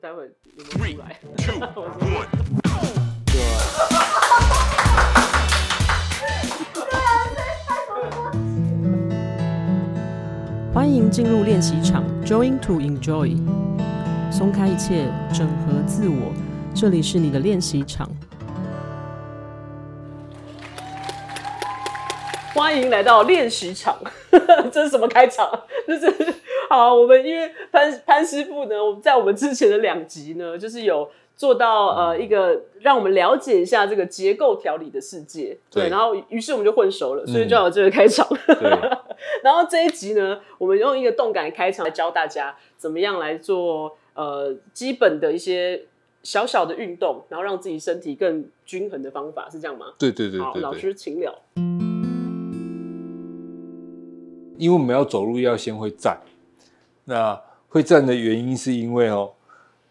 待会有没有出来。对啊。欢迎进入练习场，Join to enjoy，松开一切，整合自我，这里是你的练习场。欢迎来到练习场，这是什么开场？这是好，我们因为潘潘师傅呢，我们在我们之前的两集呢，就是有做到呃一个让我们了解一下这个结构调理的世界，对，对然后于是我们就混熟了，所以就有这个开场。嗯、然后这一集呢，我们用一个动感开场来教大家怎么样来做呃基本的一些小小的运动，然后让自己身体更均衡的方法，是这样吗？对对对，对，对，好，老师请了。因为我们要走路，要先会站。那会站的原因是因为哦，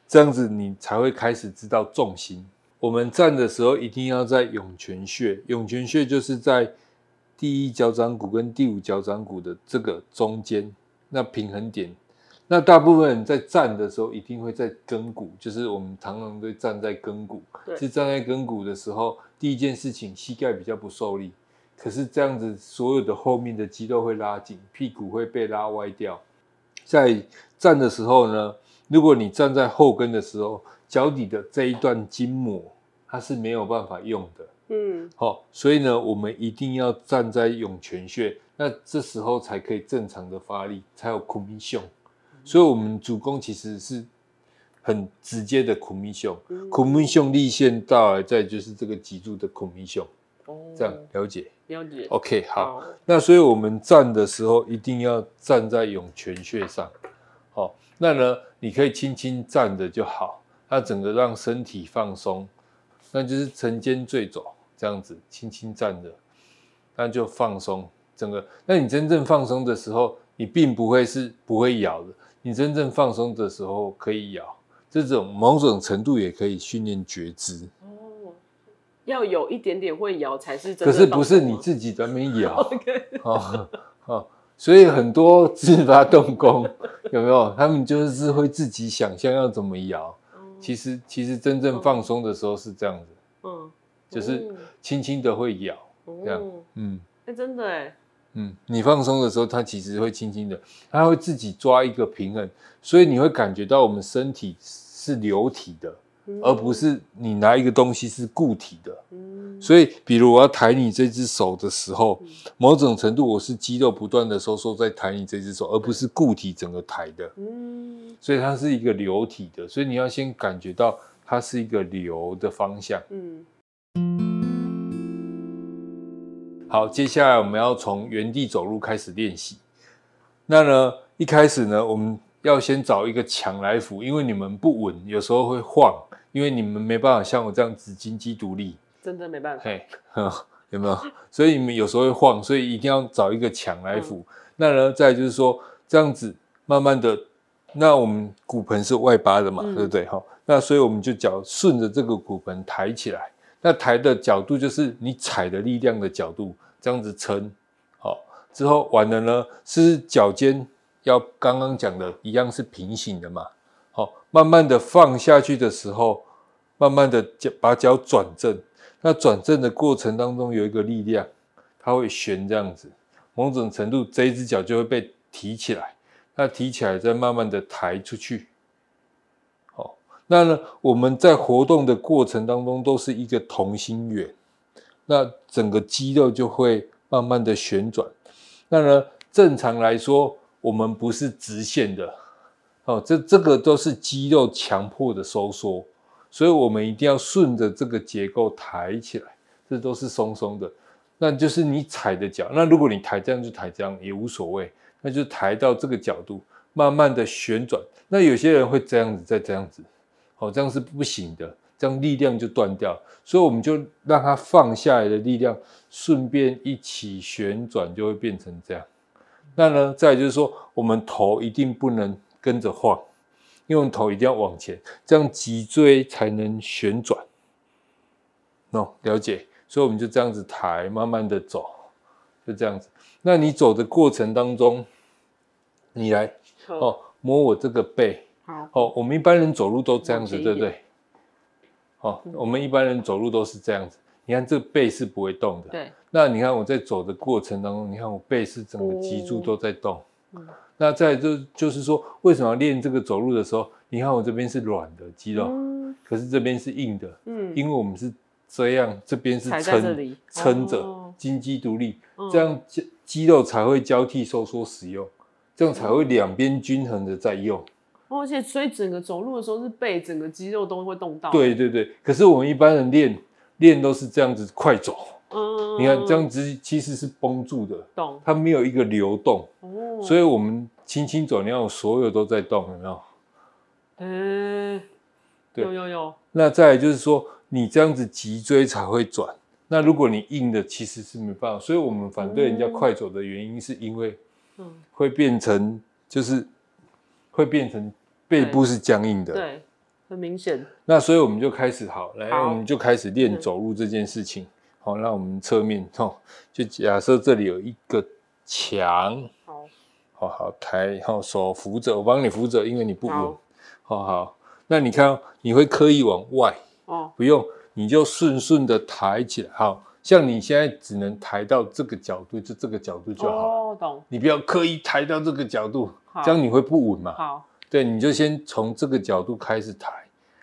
这样子你才会开始知道重心。我们站的时候一定要在涌泉穴，涌泉穴就是在第一脚掌骨跟第五脚掌骨的这个中间，那平衡点。那大部分人在站的时候一定会在跟骨，就是我们常常都站在跟骨。对。是站在跟骨的时候，第一件事情膝盖比较不受力。可是这样子，所有的后面的肌肉会拉紧，屁股会被拉歪掉。在站的时候呢，如果你站在后跟的时候，脚底的这一段筋膜它是没有办法用的。嗯，好，所以呢，我们一定要站在涌泉穴，那这时候才可以正常的发力，才有苦咪胸。所以，我们主攻其实是很直接的苦咪胸，苦咪胸立线到来，再就是这个脊柱的苦咪熊。这样了解。了解，OK，好，好。那所以我们站的时候一定要站在涌泉穴上，好。那呢，你可以轻轻站着就好，那整个让身体放松，那就是沉肩坠肘这样子，轻轻站着，那就放松整个。那你真正放松的时候，你并不会是不会咬的，你真正放松的时候可以咬，这种某种程度也可以训练觉知。要有一点点会摇才是真的。可是不是你自己在那边摇。哦哦，所以很多自发动工有没有？他们就是会自己想象要怎么摇。其实其实真正放松的时候是这样子。嗯，就是轻轻的会摇这样。嗯，哎，真的哎。嗯，你放松的时候，它其实会轻轻的，它会自己抓一个平衡，所以你会感觉到我们身体是流体的。而不是你拿一个东西是固体的，嗯、所以比如我要抬你这只手的时候，嗯、某种程度我是肌肉不断的收缩在抬你这只手，而不是固体整个抬的，嗯、所以它是一个流体的，所以你要先感觉到它是一个流的方向。嗯、好，接下来我们要从原地走路开始练习。那呢，一开始呢，我们要先找一个墙来扶，因为你们不稳，有时候会晃。因为你们没办法像我这样子金鸡独立，真的没办法。嘿，有没有？所以你们有时候会晃，所以一定要找一个墙来扶。嗯、那呢，再就是说这样子慢慢的，那我们骨盆是外八的嘛，嗯、对不对？哈，那所以我们就脚顺着这个骨盆抬起来，那抬的角度就是你踩的力量的角度，这样子撑。好，之后完了呢，是脚尖要刚刚讲的一样是平行的嘛。慢慢的放下去的时候。慢慢的脚把脚转正，那转正的过程当中有一个力量，它会旋这样子，某种程度这一只脚就会被提起来，那提起来再慢慢的抬出去。好，那呢我们在活动的过程当中都是一个同心圆，那整个肌肉就会慢慢的旋转。那呢正常来说我们不是直线的，哦，这这个都是肌肉强迫的收缩。所以我们一定要顺着这个结构抬起来，这都是松松的。那就是你踩的脚。那如果你抬这样就抬这样也无所谓，那就抬到这个角度，慢慢的旋转。那有些人会这样子，再这样子，好，这样是不行的，这样力量就断掉。所以我们就让它放下来的力量，顺便一起旋转，就会变成这样。那呢，再就是说，我们头一定不能跟着晃。因为头一定要往前，这样脊椎才能旋转。喏，了解。所以我们就这样子抬，慢慢的走，就这样子。那你走的过程当中，你来哦，摸我这个背，好，哦，我们一般人走路都这样子，对不对？哦，我们一般人走路都是这样子。你看这背是不会动的。对。那你看我在走的过程当中，你看我背是整个脊柱都在动。那再就就是说，为什么要练这个走路的时候，你看我这边是软的肌肉，嗯、可是这边是硬的。嗯。因为我们是这样，这边是撑撑着，金鸡独立，哦、这样肌肌肉才会交替收缩使用，这样才会两边均衡的在用。而且，所以整个走路的时候是背整个肌肉都会动到。对对对，可是我们一般人练练都是这样子快走。嗯，你看这样子其实是绷住的，动，它没有一个流动。哦，所以我们轻轻走，你看我所有都在动，有没有？嗯，对，有有有。那再来就是说，你这样子脊椎才会转。那如果你硬的，其实是没办法。所以我们反对人家快走的原因，是因为，嗯，会变成就是。会变成背部是僵硬的，对，对，很明显。那所以我们就开始好，来，好我们就开始练走路这件事情。嗯、好，那我们侧面，哦，就假设这里有一个墙，好，好好抬，好手扶着，我帮你扶着，因为你不稳。好，好，那你看，你会刻意往外，哦，不用，你就顺顺的抬起来。好像你现在只能抬到这个角度，就这个角度就好。哦，懂。你不要刻意抬到这个角度。这样你会不稳嘛？好，对，你就先从这个角度开始抬，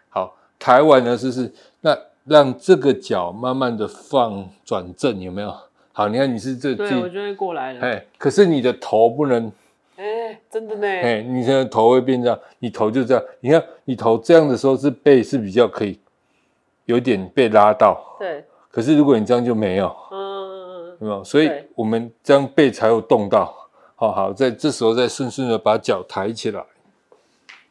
好，抬完了是不是？那让这个脚慢慢的放转正，有没有？好，你看你是这，对，我就会过来了。哎，可是你的头不能，哎，真的呢，哎，你现在头会变这样，你头就这样，你看你头这样的时候是背是比较可以，有点被拉到，对。可是如果你这样就没有，嗯，有没有？所以我们这样背才有动到。好好，在这时候再顺顺的把脚抬起来，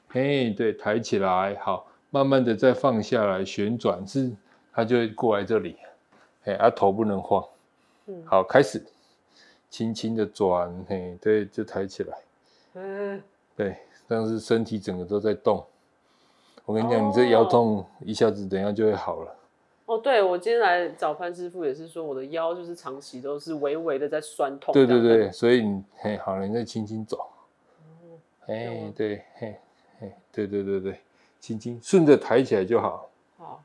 嘿，对，抬起来，好，慢慢的再放下来，旋转是，它就会过来这里，嘿，啊头不能晃，嗯，好，开始，轻轻的转，嘿，对，就抬起来，嗯，对，但是身体整个都在动，我跟你讲，哦，你这腰痛一下子等一下就会好了。哦，对，我今天来找潘师傅也是说，我的腰就是长期都是微微的在酸痛。对对对，所以你嘿，好了，你再轻轻走。哎，对，嘿，嘿，对对对对，轻轻顺着抬起来就好。好。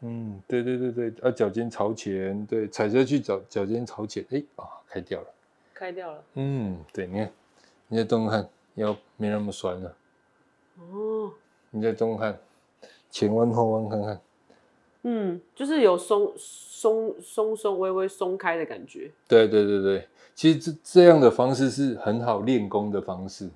嗯，对对对对，啊，脚尖朝前，对，踩下去脚脚尖朝前，哎，啊，开掉了。开掉了。嗯，对，你看，你在动动看，腰没那么酸了。哦。你再动动看，前弯后弯看看。嗯，就是有松松松松微微松开的感觉。对对对对，其实这这样的方式是很好练功的方式。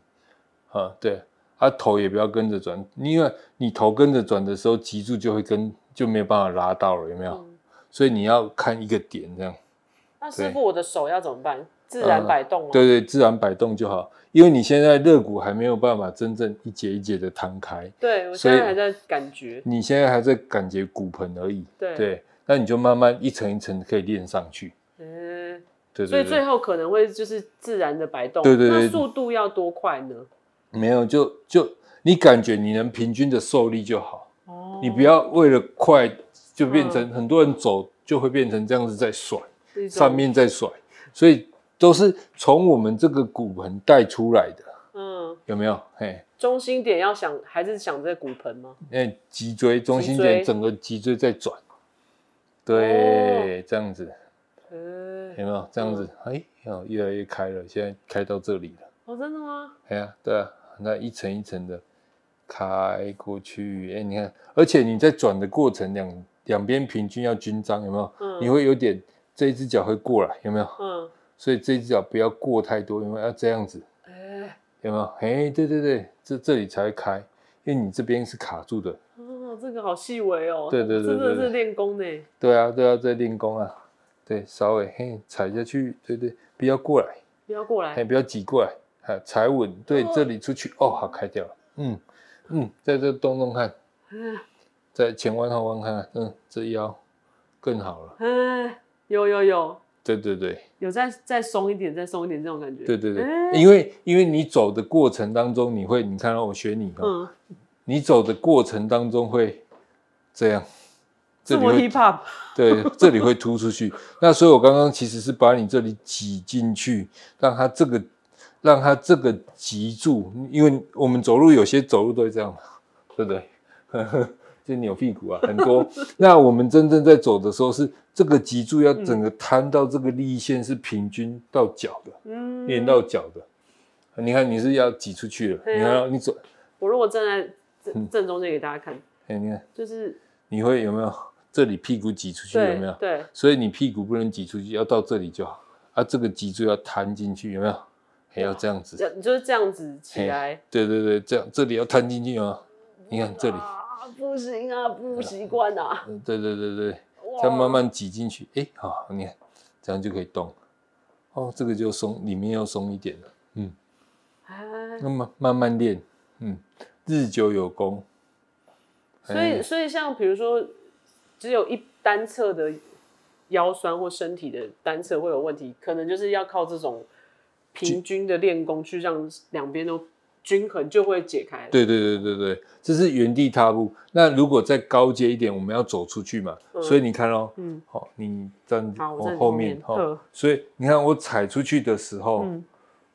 啊，对，啊头也不要跟着转，因为你头跟着转的时候，脊柱就会跟就没有办法拉到了，有没有？嗯、所以你要看一个点这样。那师傅，我的手要怎么办？自然摆动吗？对对，自然摆动就好。因为你现在肋骨还没有办法真正一节一节的摊开，对，我现在还在感觉，你现在还在感觉骨盆而已，对，对，那你就慢慢一层一层可以练上去，嗯，对，所以最后可能会就是自然的摆动，对对对，那速度要多快呢？没有，就就你感觉你能平均的受力就好，哦，你不要为了快就变成很多人走就会变成这样子在甩，上面在甩，所以。都是从我们这个骨盆带出来的，嗯，有没有？嘿，中心点要想，还是想这个骨盆吗？哎，脊椎中心点，整个脊椎在转，对，这样子，有没有？这样子，哎，哦，越来越开了，现在开到这里了。哦，真的吗？哎呀，对啊，那一层一层的开过去，哎，你看，而且你在转的过程，两两边平均要均张，有没有？嗯，你会有点这一只脚会过来，有没有？嗯。所以这只脚不要过太多，因为要这样子，欸、有没有？哎，对对对，这这里才会开，因为你这边是卡住的。哦，这个好细微哦。对对对，真的是练功呢。对啊，对啊，在练功啊。对，稍微嘿踩下去，对对，不要过来，不要过来，嘿，不要挤过来，哎，踩稳，对，哦、这里出去，哦，好，开掉了。嗯嗯，在这动动看，嗯，在前弯后弯看看，嗯，这腰更好了。嗯，有有有。对对对，有再再松一点，再松一点这种感觉。对对对，欸、因为因为你走的过程当中，你会你看到我学你、嗯、你走的过程当中会这样，这么 hip hop，对，这里会突出去。那所以我刚刚其实是把你这里挤进去，让它这个让它这个脊柱，因为我们走路有些走路都会这样，对不对？就扭屁股啊，很多。那我们真正在走的时候，是这个脊柱要整个摊到这个力线是平均到脚的，嗯，连到脚的。你看你是要挤出去了，啊、你看你走。我如果站在正正中间给大家看，哎、嗯，你看，就是你会有没有这里屁股挤出去有没有？对，所以你屁股不能挤出去，要到这里就好。啊，这个脊柱要摊进去有没有？还要这样子，就是这样子起来。对对对，这样这里要摊进去吗？你看这里。不行啊，不习惯啊。对对对对，这样慢慢挤进去，哎，好，你看，这样就可以动。哦，这个就松，里面要松一点了。嗯，那么慢慢练，嗯，日久有功。所以，所以像比如说，只有一单侧的腰酸或身体的单侧会有问题，可能就是要靠这种平均的练功去让两边都。均衡就会解开。对对对对对，这是原地踏步。那如果再高阶一点，我们要走出去嘛。嗯、所以你看哦，嗯，好，你站往后面，好，所以你看我踩出去的时候，嗯，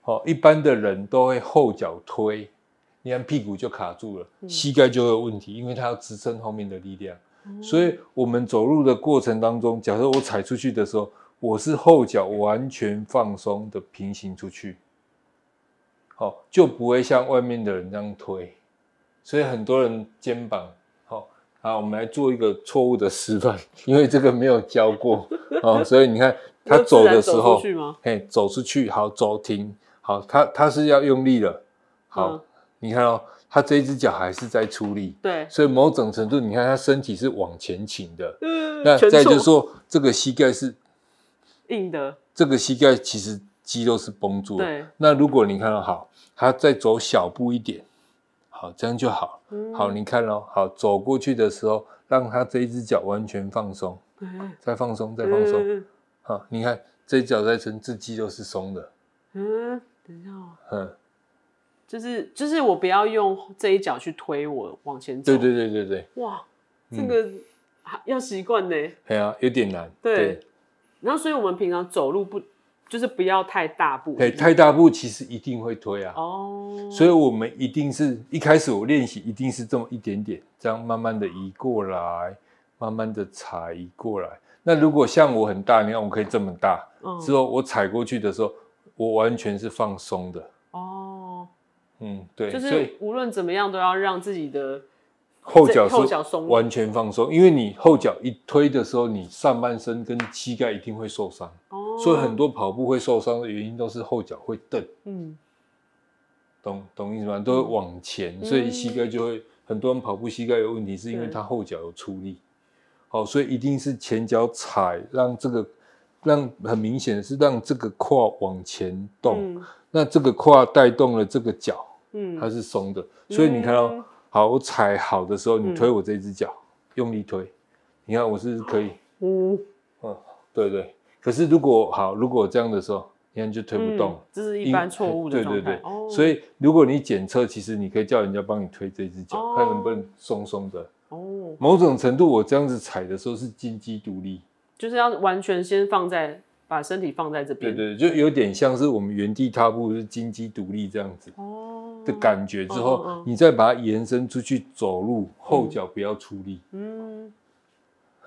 好，一般的人都会后脚推，你看屁股就卡住了，嗯、膝盖就会有问题，因为它要支撑后面的力量。嗯、所以我们走路的过程当中，假设我踩出去的时候，我是后脚完全放松的平行出去。好，就不会像外面的人这样推，所以很多人肩膀好，好，我们来做一个错误的示范，因为这个没有教过，好，所以你看 他走的时候，嘿，走出去，好，走停，好，他他是要用力了，好，嗯、你看哦，他这一只脚还是在出力，对，所以某种程度，你看他身体是往前倾的，嗯，那再就是说，这个膝盖是硬的，这个膝盖其实肌肉是绷住的，对，那如果你看到好。他再走小步一点，好，这样就好。嗯、好，你看哦，好，走过去的时候，让他这一只脚完全放松，嗯、再放松，再放松。嗯、好，你看这一脚在撑，这肌肉是松的。嗯，等一下哦。嗯，就是就是我不要用这一脚去推我往前走。对对对对对。哇，这个要习惯呢。对啊，有点难。对。对然后，所以我们平常走路不。就是不要太大步，对，太大步其实一定会推啊。哦，所以我们一定是一开始我练习一定是这么一点点，这样慢慢的移过来，慢慢的踩移过来。那如果像我很大，你看我可以这么大，之后我踩过去的时候，我完全是放松的。哦，嗯，对，就是无论怎么样都要让自己的。后脚是完全放松，因为你后脚一推的时候，你上半身跟膝盖一定会受伤。哦，所以很多跑步会受伤的原因都是后脚会蹬。嗯，懂懂意思吗？都会往前，嗯、所以膝盖就会很多人跑步膝盖有问题，是因为他后脚有出力。好所以一定是前脚踩，让这个让很明显的是让这个胯往前动，嗯、那这个胯带动了这个脚，嗯，它是松的，所以你看到。嗯好，我踩好的时候，你推我这只脚，嗯、用力推，你看我是可以？嗯，嗯，对对。可是如果好，如果这样的时候，你看就推不动，这是一般错误的状态。对。对对，哦、所以如果你检测，其实你可以叫人家帮你推这只脚，哦、看能不能松松的。哦，某种程度我这样子踩的时候是金鸡独立，就是要完全先放在。把身体放在这边，对对，就有点像是我们原地踏步是金鸡独立这样子的感觉。之后你再把它延伸出去走路，后脚不要出力。嗯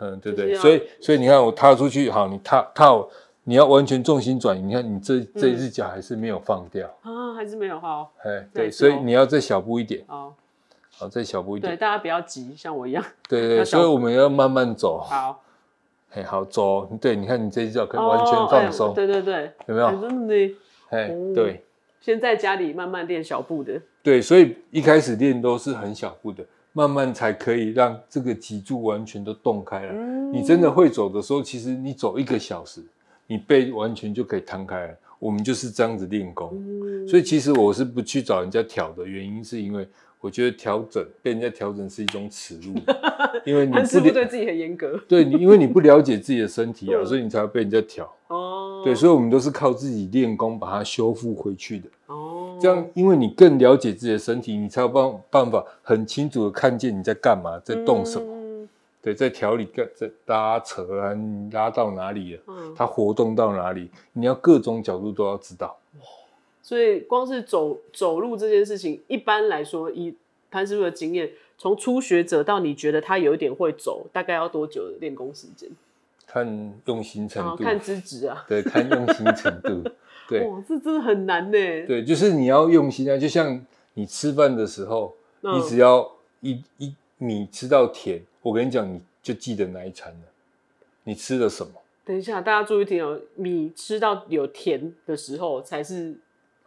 嗯，对对。所以所以你看我踏出去，好，你踏踏，你要完全重心转移。你看你这这一只脚还是没有放掉啊，还是没有好。哎，对，所以你要再小步一点。好，好，再小步一点。对，大家不要急，像我一样。对对，所以我们要慢慢走。好。哎，好走，对，你看你这只脚可以完全放松，哦哎，对对对，有没有？真的呢，哎，对。先在家里慢慢练小步的，对，所以一开始练都是很小步的，慢慢才可以让这个脊柱完全都动开了。嗯，你真的会走的时候，其实你走一个小时，你背完全就可以摊开了。我们就是这样子练功，嗯，所以其实我是不去找人家调的原因，是因为。我觉得调整被人家调整是一种耻辱，因为你是不对自己很严格？对，你因为你不了解自己的身体啊，所以你才要被人家调。哦，对，所以我们都是靠自己练功把它修复回去的。哦，这样，因为你更了解自己的身体，你才有办办法很清楚的看见你在干嘛，在动什么。嗯、对，在调理，在拉扯啊，你拉到哪里了？嗯，它活动到哪里？你要各种角度都要知道。所以光是走走路这件事情，一般来说，以潘师傅的经验，从初学者到你觉得他有一点会走，大概要多久的练功时间？看用心程度，看资质啊。对，看用心程度。对，哇，这真的很难呢。对，就是你要用心啊，就像你吃饭的时候，嗯、你只要一一米吃到甜，我跟你讲，你就记得那一餐了。你吃了什么？等一下，大家注意听哦，米吃到有甜的时候，才是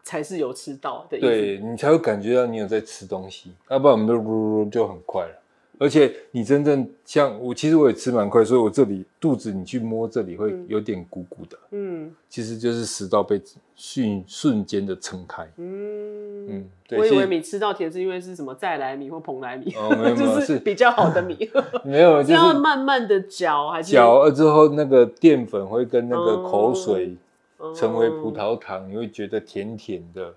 才是有吃到的。对，你才会感觉到你有在吃东西，要不然我们就就很快了。而且你真正像我，其实我也吃蛮快，所以我这里肚子你去摸这里会有点鼓鼓的，嗯，其实就是食道被瞬瞬间的撑开，嗯。嗯，对，我以为米吃到甜是因为是什么再来米或蓬莱米，哦，没有没有，就是比较好的米，没有，就是要慢慢的嚼还是？嚼了之后那个淀粉会跟那个口水成为葡萄糖，你会觉得甜甜的，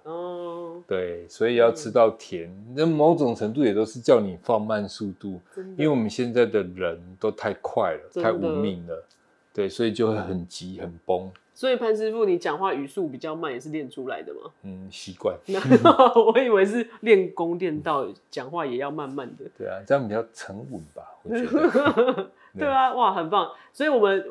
对，所以要吃到甜，那、嗯、某种程度也都是叫你放慢速度，因为我们现在的人都太快了，太无命了，对，所以就会很急很崩。所以潘师傅，你讲话语速比较慢，也是练出来的吗？嗯，习惯。我以为是练功练到讲话也要慢慢的。对啊，这样比较沉稳吧，我觉得。对啊，哇，很棒。所以我们，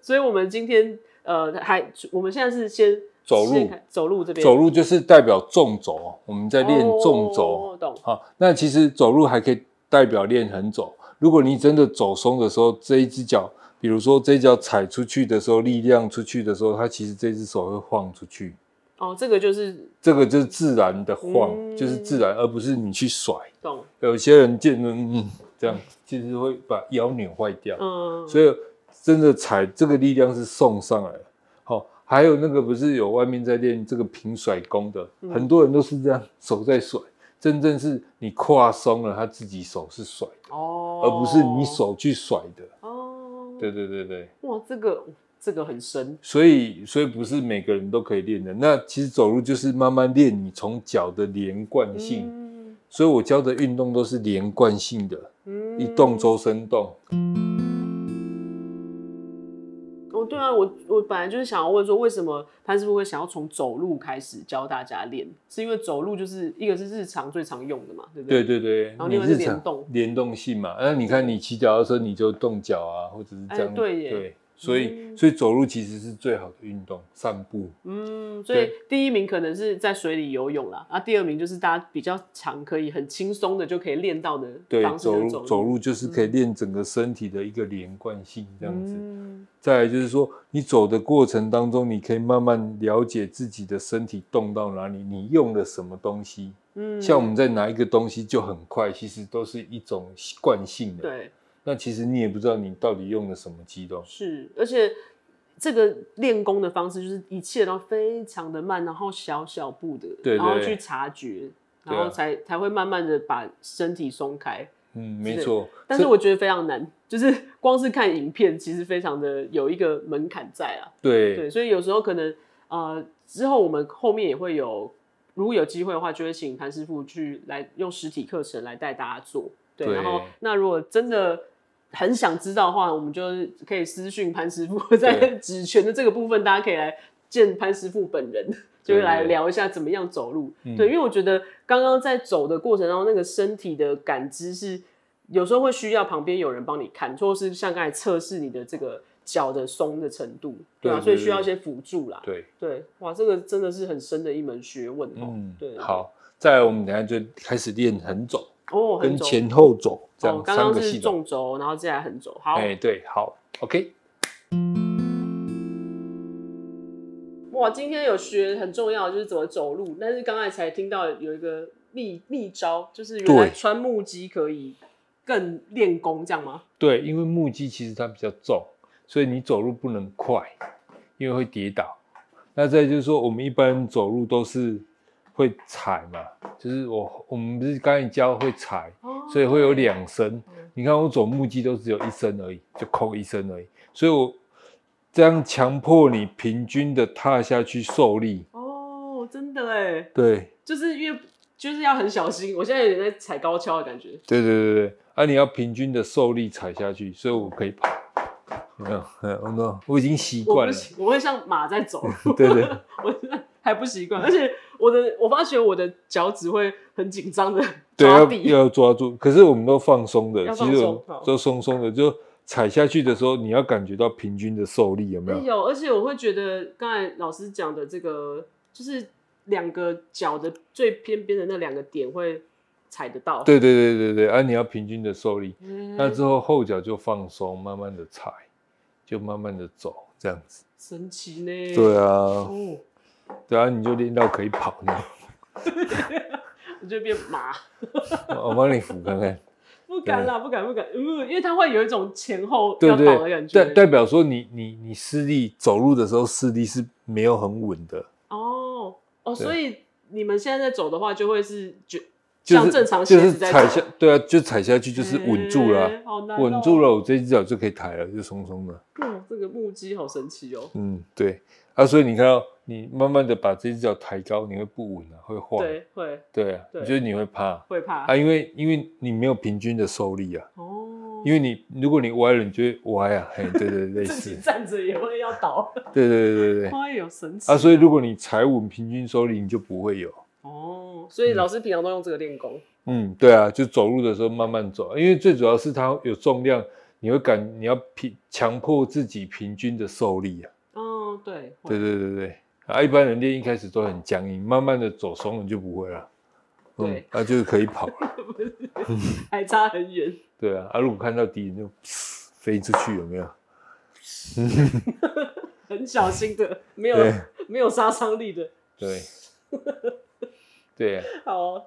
所以我们今天，呃，还我们现在是先。走路，走路这边，走路就是代表纵轴，我们在练纵轴。懂。好，那其实走路还可以代表练横轴。如果你真的走松的时候，这一只脚，比如说这一脚踩出去的时候，力量出去的时候，它其实这只手会晃出去。哦，这个就是这个就是自然的晃，嗯、就是自然，而不是你去甩。懂。有些人见嗯这样，其实会把腰扭坏掉。嗯。所以真的踩这个力量是送上来的。还有那个不是有外面在练这个平甩功的，嗯、很多人都是这样手在甩，真正是你胯松了，他自己手是甩的，哦，而不是你手去甩的。哦，对对对对。哇，这个这个很深。所以所以不是每个人都可以练的。那其实走路就是慢慢练你从脚的连贯性。嗯、所以我教的运动都是连贯性的，嗯、一动周身动。啊，我我本来就是想要问说，为什么潘师傅会想要从走路开始教大家练？是因为走路就是一个是日常最常用的嘛，对不对？对对对。然后另外是联动，联动性嘛。那你看你骑脚的时候，你就动脚啊，或者是这样。哎、对耶。对。所以，嗯、所以走路其实是最好的运动，散步。嗯，所以第一名可能是在水里游泳啦，啊，第二名就是大家比较常可以很轻松的就可以练到的。对，走路走路就是可以练整个身体的一个连贯性这样子。嗯、再来就是说，你走的过程当中，你可以慢慢了解自己的身体动到哪里，你用了什么东西。嗯，像我们在拿一个东西就很快，其实都是一种惯性的。对。那其实你也不知道你到底用了什么肌肉，是，而且这个练功的方式就是一切都非常的慢，然后小小步的，对对对，然后去察觉，然后才、啊、才会慢慢的把身体松开。嗯，没错。但是我觉得非常难，就是 光是看影片，其实非常的有一个门槛在啊。对对，所以有时候可能呃之后我们后面也会有，如果有机会的话，就会请潘师傅去来用实体课程来带大家做。对，对然后那如果真的。很想知道的话，我们就可以私讯潘师傅，在指拳的这个部分，大家可以来见潘师傅本人，就是来聊一下怎么样走路。对，对，因为我觉得刚刚在走的过程当中，那个身体的感知是有时候会需要旁边有人帮你看，或是像刚才测试你的这个脚的松的程度，对啊，所以需要一些辅助啦。对对，哇，这个真的是很深的一门学问哦。嗯，对。好，再来我们等下就开始练横走。哦，跟前后走这样，刚刚是纵轴，然后接下来横轴。好，哎，对，好，OK。哇，今天有学很重要就是怎么走路，但是刚才才听到有一个秘秘招，就是原来穿木屐可以更练功，这样吗？对，因为木屐其实它比较重，所以你走路不能快，因为会跌倒。那再就是说，我们一般走路都是。会踩嘛？就是我我们不是刚才教会踩，哦、所以会有两声。嗯、你看我走木屐都只有一声而已，就扣一声而已。所以我这样强迫你平均的踏下去受力。哦，真的哎。对，就是因为就是要很小心。我现在有点在踩高跷的感觉。对对对对，啊，你要平均的受力踩下去，所以我可以跑。有没有？我我已经习惯了。我，我会像马在走。对，对对。我还不习惯，而且我的我发觉我的脚趾会很紧张的 对，抓地，要要抓住。可是我们都放松的，要放松其实都松松的，就踩下去的时候，你要感觉到平均的受力，有没有？有，而且我会觉得刚才老师讲的这个，就是两个脚的最偏边的那两个点会踩得到。对对对对对，啊，你要平均的受力，嗯、那之后后脚就放松，慢慢的踩，就慢慢的走，这样子。神奇呢。对啊。哦对啊，你就练到可以跑呢，我就变麻。我帮你扶看看。不敢啦，不敢不敢，嗯，因为它会有一种前后要跑的感觉。代代表说你你你视力走路的时候视力是没有很稳的。哦哦，所以你们现在在走的话，就会是就像正常就是踩下，对啊，就踩下去就是稳住了，稳住了，我这只脚就可以抬了，就松松的。嗯，这个木屐好神奇哦。嗯，对。啊，所以你看到你慢慢的把这只脚抬高，你会不稳啊，会晃。对，会。对啊，你觉得你会怕？会怕啊，因为因为你没有平均的受力啊。哦。因为你如果你歪了，你就会歪啊。嘿，对对对，自己站着也会要倒。对对对对对。哎呦，神奇。啊，所以如果你踩稳平均受力，你就不会有。哦，所以老师平常都用这个练功。嗯，对啊，就走路的时候慢慢走，因为最主要是它有重量，你会感你要平强迫自己平均的受力啊。哦，对。对对对对。啊，一般人练一开始都很僵硬，慢慢的走松了就不会了。对，那、嗯啊、就是可以跑了，还差很远。对啊，啊，如果看到敌人就飞出去，有没有？很小心的，没有没有杀伤力的。对，对啊。好、哦。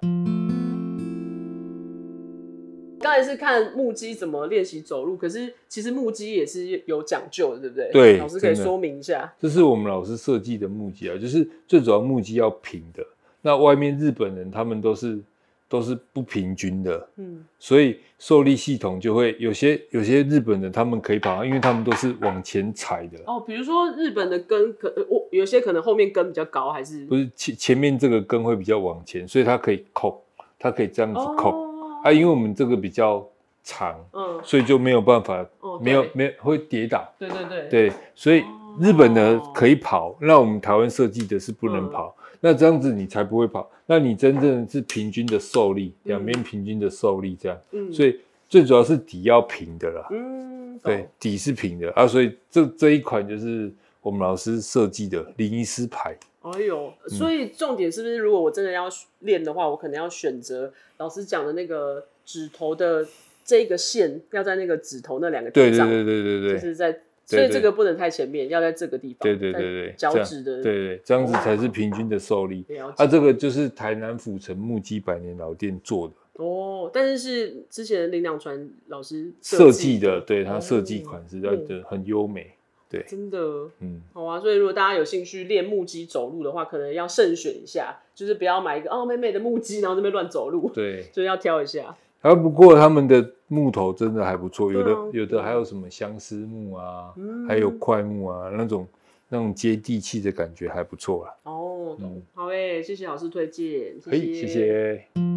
刚才是看木屐怎么练习走路，可是其实木屐也是有讲究的，对不对？对，老师可以说明一下。这是我们老师设计的木屐啊，就是最主要木屐要平的。那外面日本人他们都是都是不平均的，嗯，所以受力系统就会有些有些日本人他们可以跑，因为他们都是往前踩的。哦，比如说日本的跟可我有些可能后面跟比较高，还是不是前前面这个跟会比较往前，所以它可以扣，它可以这样子扣。哦啊，因为我们这个比较长，嗯，所以就没有办法，哦、没有没有会跌倒，对对对，对，所以日本的可以跑，哦、那我们台湾设计的是不能跑，嗯、那这样子你才不会跑，那你真正是平均的受力，两边、嗯、平均的受力这样，嗯，所以最主要是底要平的啦，嗯，对，底是平的啊，所以这这一款就是我们老师设计的林医师牌。哎呦，所以重点是不是，如果我真的要练的话，我可能要选择老师讲的那个指头的这个线，要在那个指头那两个地方。对对对对对，就是在，所以这个不能太前面，要在这个地方。对对对对，脚趾的。对对，这样子才是平均的受力。啊，这个就是台南府城木基百年老店做的。哦，但是是之前林两传老师设计的，对他设计款式的很优美。对真的，嗯，好啊，所以如果大家有兴趣练木屐走路的话，可能要慎选一下，就是不要买一个哦美美的木屐，然后那边乱走路。对，就是要挑一下。啊，不过他们的木头真的还不错，有的有的还有什么相思木啊，嗯、还有块木啊，那种那种接地气的感觉还不错啊。哦，嗯、好诶，谢谢老师推荐，谢谢。谢谢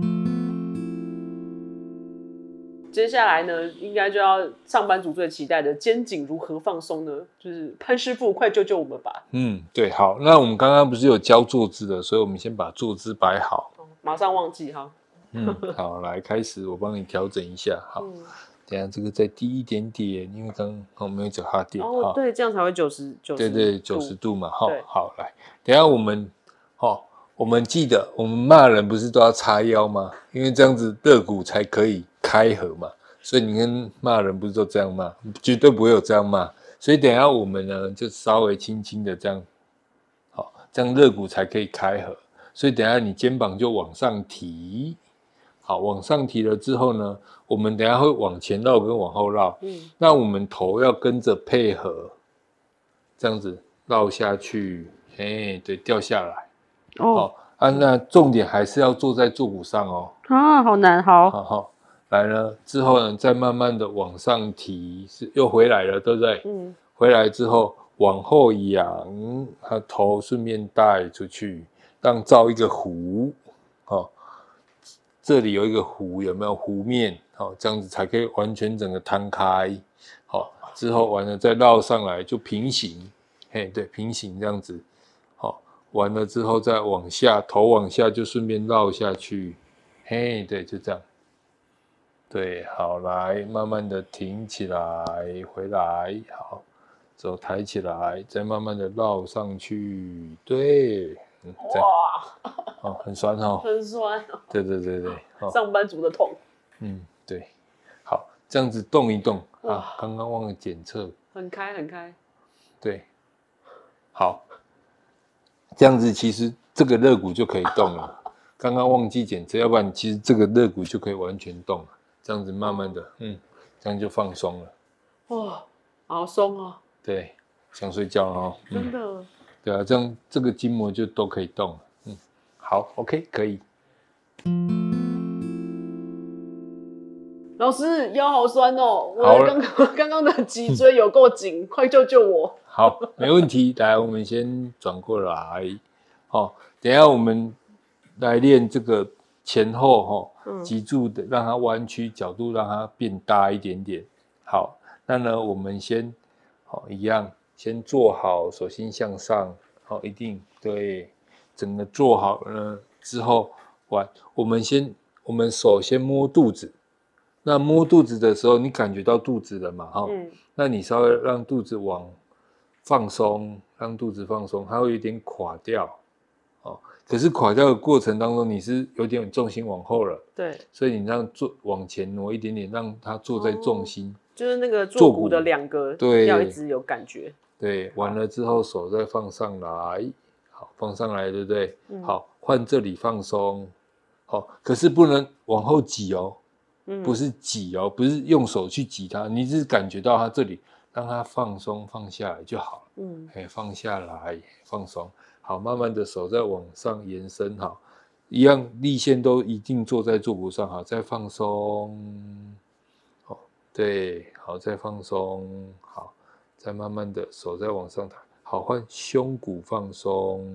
接下来呢，应该就要上班族最期待的肩颈如何放松呢？就是潘师傅，快救救我们吧！嗯，对，好，那我们刚刚不是有教坐姿的，所以我们先把坐姿摆好。马上忘记哈。嗯，好，来开始，我帮你调整一下。好，嗯、等下这个再低一点点，因为刚刚我没有脚踏垫。哦，对，这样才会九十九十。对对，九十度嘛。好，好，来，等下我们，哦，我们记得，我们骂人不是都要叉腰吗？因为这样子肋骨才可以。开合嘛，所以你跟骂人不是都这样骂，绝对不会有这样骂。所以等一下我们呢，就稍微轻轻的这样，好，这样肋骨才可以开合。所以等一下你肩膀就往上提，好，往上提了之后呢，我们等一下会往前绕跟往后绕。嗯，那我们头要跟着配合，这样子绕下去，哎，对，掉下来。哦，啊，那重点还是要坐在坐骨上哦。啊，好难，好，好好。来了之后呢，再慢慢的往上提，是又回来了，对不对？嗯。回来之后往后仰，它头顺便带出去，让造一个弧，哦。这里有一个弧，有没有弧面？好，这样子才可以完全整个摊开。好，之后完了再绕上来就平行，嘿，对，平行这样子。好，完了之后再往下，头往下就顺便绕下去，嘿，对，就这样。对，好，来，慢慢的挺起来，回来，好，手抬起来，再慢慢的绕上去，对，嗯、哇，哦，很酸哦，很酸，对对对对，哦、上班族的痛，嗯，对，好，这样子动一动啊，刚刚忘了检测，很开很开，对，好。这样子其实这个肋骨就可以动了。刚刚忘记检测，要不然其实这个肋骨就可以完全动了。这样子慢慢的，嗯，这样就放松了。哇，好松哦。对，想睡觉哦。真的。对啊，这样这个筋膜就都可以动了。嗯，好，OK，可以。老师腰好酸哦，我刚刚 刚刚的脊椎有够紧，嗯，快救救我！好，没问题。来，我们先转过来。好，等一下我们来练这个前后哈，脊柱的，让它弯曲，角度让它变大一点点。好，那呢，我们先好一样，先做好，手心向上。好，一定对，整个做好了之后，完，我们先，我们手先摸肚子。那摸肚子的时候，你感觉到肚子了嘛？哈、嗯，那你稍微让肚子往放松，让肚子放松，它会有点垮掉，哦。可是垮掉的过程当中，你是有点重心往后了，对，所以你让坐往前挪一点点，让它坐在重心，哦、就是那个坐骨的两个，对，要一直有感觉。对，完了之后手再放上来，好，放上来，对不对？嗯、好，换这里放松，好，可是不能往后挤哦。不是挤哦，不是用手去挤它，你只是感觉到它这里，让它放松放下来就好了。嗯，哎，放下来，放松，好，慢慢的手再往上延伸，好，一样力线都一定坐在坐骨上，好，再放松，好，对，好，再放松，好，再慢慢的手再往上抬，好，换胸骨放松，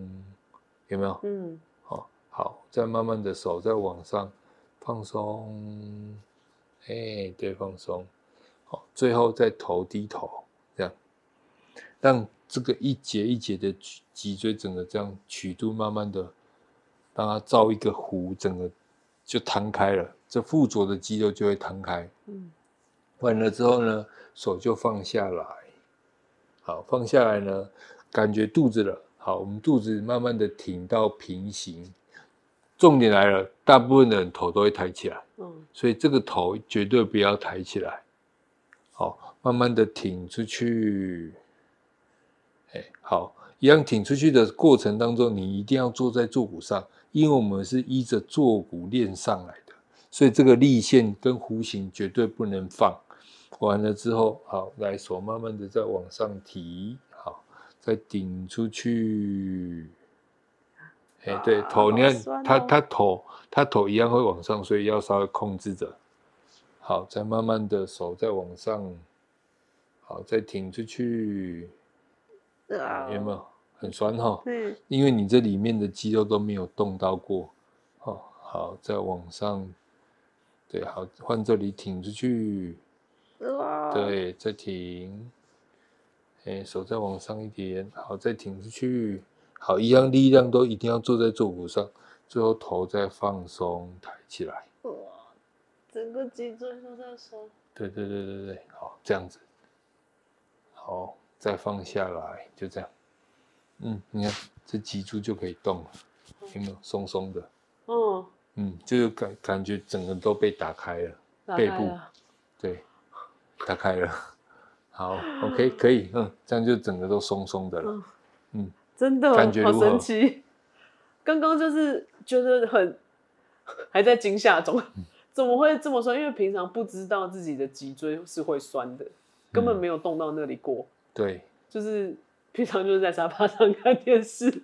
有没有？嗯，好，好，再慢慢的手再往上。放松，哎，对，放松，好，最后再头低头，这样，让这个一节一节的脊椎整个这样曲度慢慢的，让它造一个弧，整个就摊开了，这附着的肌肉就会摊开。嗯，完了之后呢，手就放下来，好，放下来呢，感觉肚子了，好，我们肚子慢慢的挺到平行。重点来了，大部分的人头都会抬起来，嗯，所以这个头绝对不要抬起来，好，慢慢的挺出去，哎，好，一样挺出去的过程当中，你一定要坐在坐骨上，因为我们是依着坐骨练上来的，所以这个力线跟弧形绝对不能放。完了之后，好，来手慢慢的再往上提，好，再顶出去。哎，对，头，你看他，他头，他头一样会往上，所以要稍微控制着。好，再慢慢的手再往上，好，再挺出去。啊，有没有很酸哈？嗯，因为你这里面的肌肉都没有动到过。好，好，再往上，对，好，换这里挺出去。对，再挺。哎，手再往上一点，好，再挺出去。好，一样力量都一定要坐在坐骨上，最后头再放松抬起来。哇，整个脊椎都在松。对对对对对，好，这样子。好，再放下来，就这样。嗯，你看这脊柱就可以动了，有没有松松的？嗯嗯，就是感感觉整个都被打开了，打开了背部，对，打开了。好，OK，可以，嗯，这样就整个都松松的了，嗯。嗯真的好神奇，刚刚就是觉得很还在惊吓中，怎么会这么酸？因为平常不知道自己的脊椎是会酸的，根本没有动到那里过。对，就是 平常就是在沙发上看电视，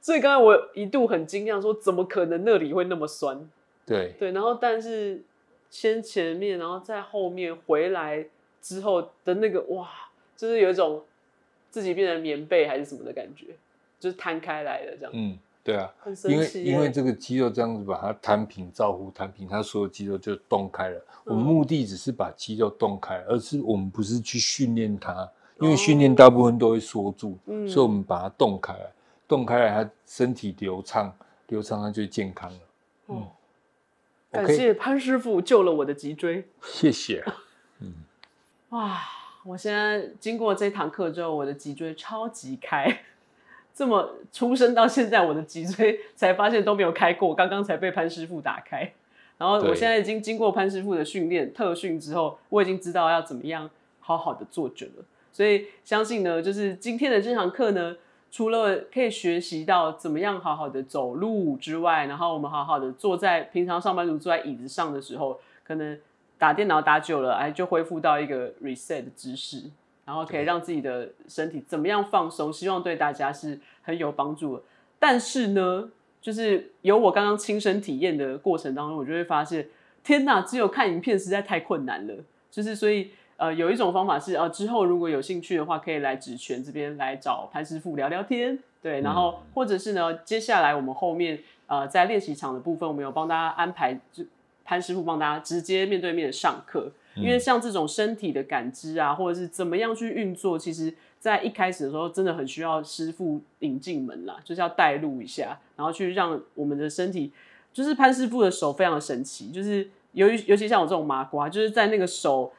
所以刚才我一度很惊讶，说怎么可能那里会那么酸？对对，然后但是先前面，然后在后面回来之后的那个哇，就是有一种自己变成棉被还是什么的感觉。就是摊开来的这样，嗯，对啊，因为因为这个肌肉这样子把它摊平，照顾摊平，它所有肌肉就动开了。嗯、我们目的只是把肌肉动开，而是我们不是去训练它，因为训练大部分都会缩住，嗯，所以我们把它动开来，动开来，它身体流畅，流畅它就健康了。嗯，感谢潘师傅救了我的脊椎，谢谢。嗯，哇，我现在经过这堂课之后，我的脊椎超级开。这么出生到现在，我的脊椎才发现都没有开过，刚刚才被潘师傅打开。然后我现在已经经过潘师傅的训练特训之后，我已经知道要怎么样好好的坐着了。所以相信呢，就是今天的这堂课呢，除了可以学习到怎么样好好的走路之外，然后我们好好的坐在平常上班族坐在椅子上的时候，可能打电脑打久了，哎，就恢复到一个 reset 的姿势。然后可以让自己的身体怎么样放松？希望对大家是很有帮助的。但是呢，就是有我刚刚亲身体验的过程当中，我就会发现，天哪，只有看影片实在太困难了。就是所以，呃，有一种方法是，呃，之后如果有兴趣的话，可以来紫泉这边来找潘师傅聊聊天。对，然后或者是呢，接下来我们后面呃在练习场的部分，我们有帮大家安排，就潘师傅帮大家直接面对面上课。因为像这种身体的感知啊，或者是怎么样去运作，其实在一开始的时候，真的很需要师傅引进门啦，就是要带路一下，然后去让我们的身体，就是潘师傅的手非常的神奇，就是由于尤其像我这种麻瓜，就是在那个手。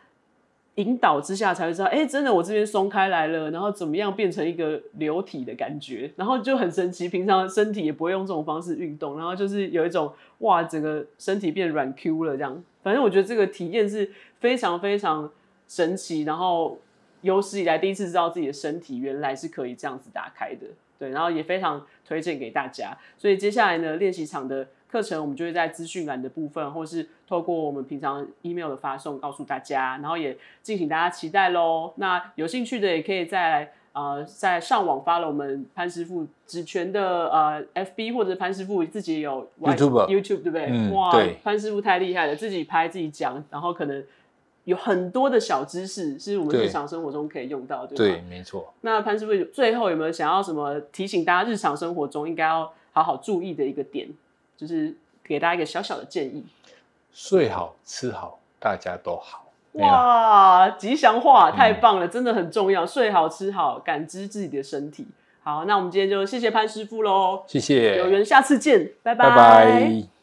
引导之下才会知道，哎、真的我这边松开来了，然后怎么样变成一个流体的感觉，然后就很神奇。平常身体也不会用这种方式运动，然后就是有一种哇，整个身体变软 Q 了这样。反正我觉得这个体验是非常非常神奇，然后有史以来第一次知道自己的身体原来是可以这样子打开的，对，然后也非常推荐给大家。所以接下来呢，练习场的。课程我们就会在资讯栏的部分，或是透过我们平常 email 的发送告诉大家，然后也敬请大家期待喽。那有兴趣的也可以在呃在上网发了我们潘师傅指权的呃 FB，或者潘师傅自己有 YouTube YouTube 对不对？嗯、哇，潘师傅太厉害了，自己拍自己讲，然后可能有很多的小知识是我们日常生活中可以用到，对，对吧？对，没错。那潘师傅最后有没有想要什么提醒大家日常生活中应该要好好注意的一个点？就是给大家一个小小的建议：睡好吃好，大家都好。哇，吉祥话太棒了，嗯，真的很重要。睡好吃好，感知自己的身体。好，那我们今天就谢谢潘师傅喽，谢谢，有缘下次见，拜拜。拜拜。